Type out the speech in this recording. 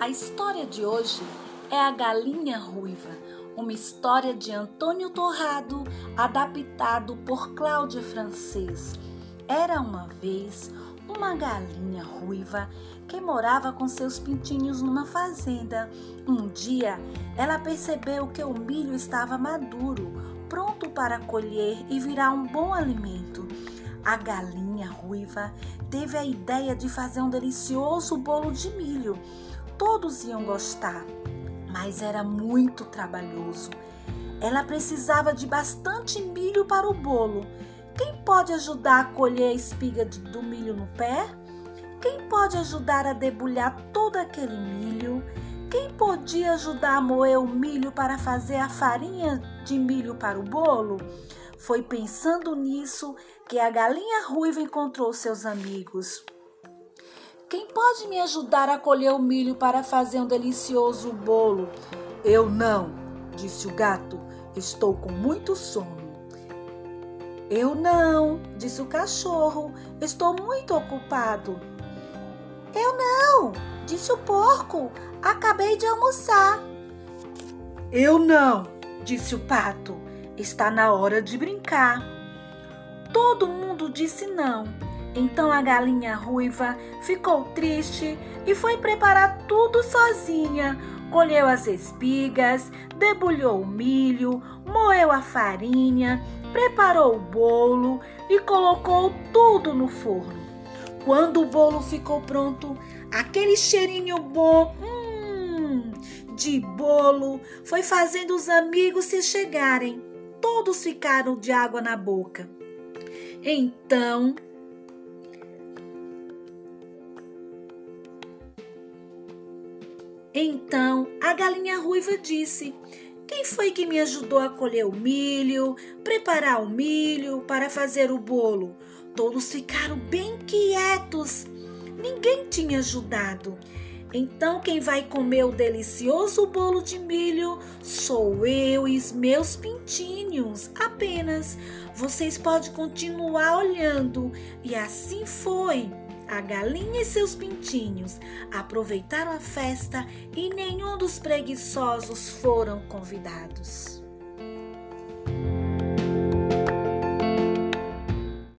A história de hoje é a Galinha Ruiva, uma história de Antônio Torrado, adaptado por Cláudia Francês. Era uma vez uma galinha ruiva que morava com seus pintinhos numa fazenda. Um dia, ela percebeu que o milho estava maduro, pronto para colher e virar um bom alimento. A galinha ruiva teve a ideia de fazer um delicioso bolo de milho todos iam gostar, mas era muito trabalhoso. Ela precisava de bastante milho para o bolo. Quem pode ajudar a colher a espiga do milho no pé? Quem pode ajudar a debulhar todo aquele milho? Quem podia ajudar a moer o milho para fazer a farinha de milho para o bolo? Foi pensando nisso que a galinha ruiva encontrou seus amigos. Quem pode me ajudar a colher o milho para fazer um delicioso bolo? Eu não, disse o gato. Estou com muito sono. Eu não, disse o cachorro. Estou muito ocupado. Eu não, disse o porco. Acabei de almoçar. Eu não, disse o pato. Está na hora de brincar. Todo mundo disse não. Então a galinha ruiva ficou triste e foi preparar tudo sozinha. Colheu as espigas, debulhou o milho, moeu a farinha, preparou o bolo e colocou tudo no forno. Quando o bolo ficou pronto, aquele cheirinho bom hum, de bolo foi fazendo os amigos se chegarem. Todos ficaram de água na boca. Então Então a galinha ruiva disse: Quem foi que me ajudou a colher o milho, preparar o milho para fazer o bolo? Todos ficaram bem quietos. Ninguém tinha ajudado. Então, quem vai comer o delicioso bolo de milho sou eu e os meus pintinhos, apenas. Vocês podem continuar olhando. E assim foi. A galinha e seus pintinhos aproveitaram a festa e nenhum dos preguiçosos foram convidados.